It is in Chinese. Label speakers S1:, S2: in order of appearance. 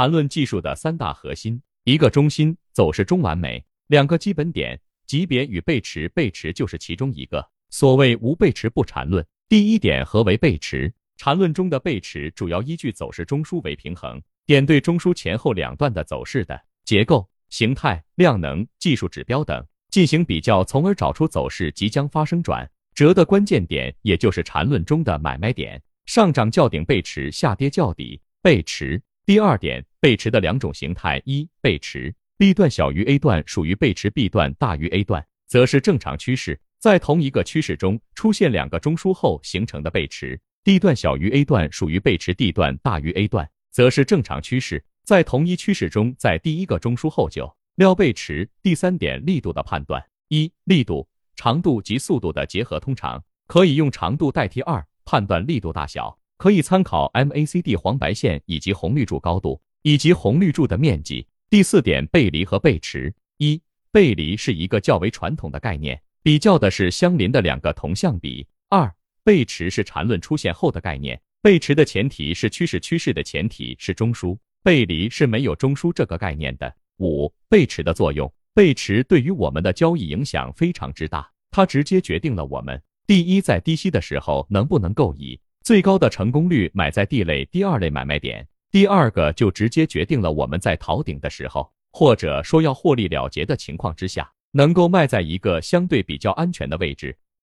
S1: 缠论技术的三大核心：一个中心，走势中完美；两个基本点，级别与背驰，背驰就是其中一个。所谓无背驰不缠论。第一点，何为背驰？缠论中的背驰主要依据走势中枢为平衡点对中枢前后两段的走势的结构、形态、量能、技术指标等进行比较，从而找出走势即将发生转折的关键点，也就是缠论中的买卖点。上涨较顶背驰，下跌较底背驰。第二点，背驰的两种形态：一、背驰 B 段小于 A 段，属于背驰；B 段大于 A 段，则是正常趋势。在同一个趋势中出现两个中枢后形成的背驰。D 段小于 A 段属于背驰，D 段大于 A 段则是正常趋势。在同一趋势中，在第一个中枢后就料背驰。第三点，力度的判断：一、力度、长度及速度的结合，通常可以用长度代替。二、判断力度大小，可以参考 MACD 黄白线以及红绿柱高度以及红绿柱的面积。第四点，背离和背驰。一、背离是一个较为传统的概念，比较的是相邻的两个同向比。二背驰是缠论出现后的概念，背驰的前提是趋势，趋势的前提是中枢，背离是没有中枢这个概念的。五、背驰的作用，背驰对于我们的交易影响非常之大，它直接决定了我们第一在低吸的时候能不能够以最高的成功率买在 D 类、第二类买卖点，第二个就直接决定了我们在逃顶的时候，或者说要获利了结的情况之下，能够卖在一个相对比较安全的位置。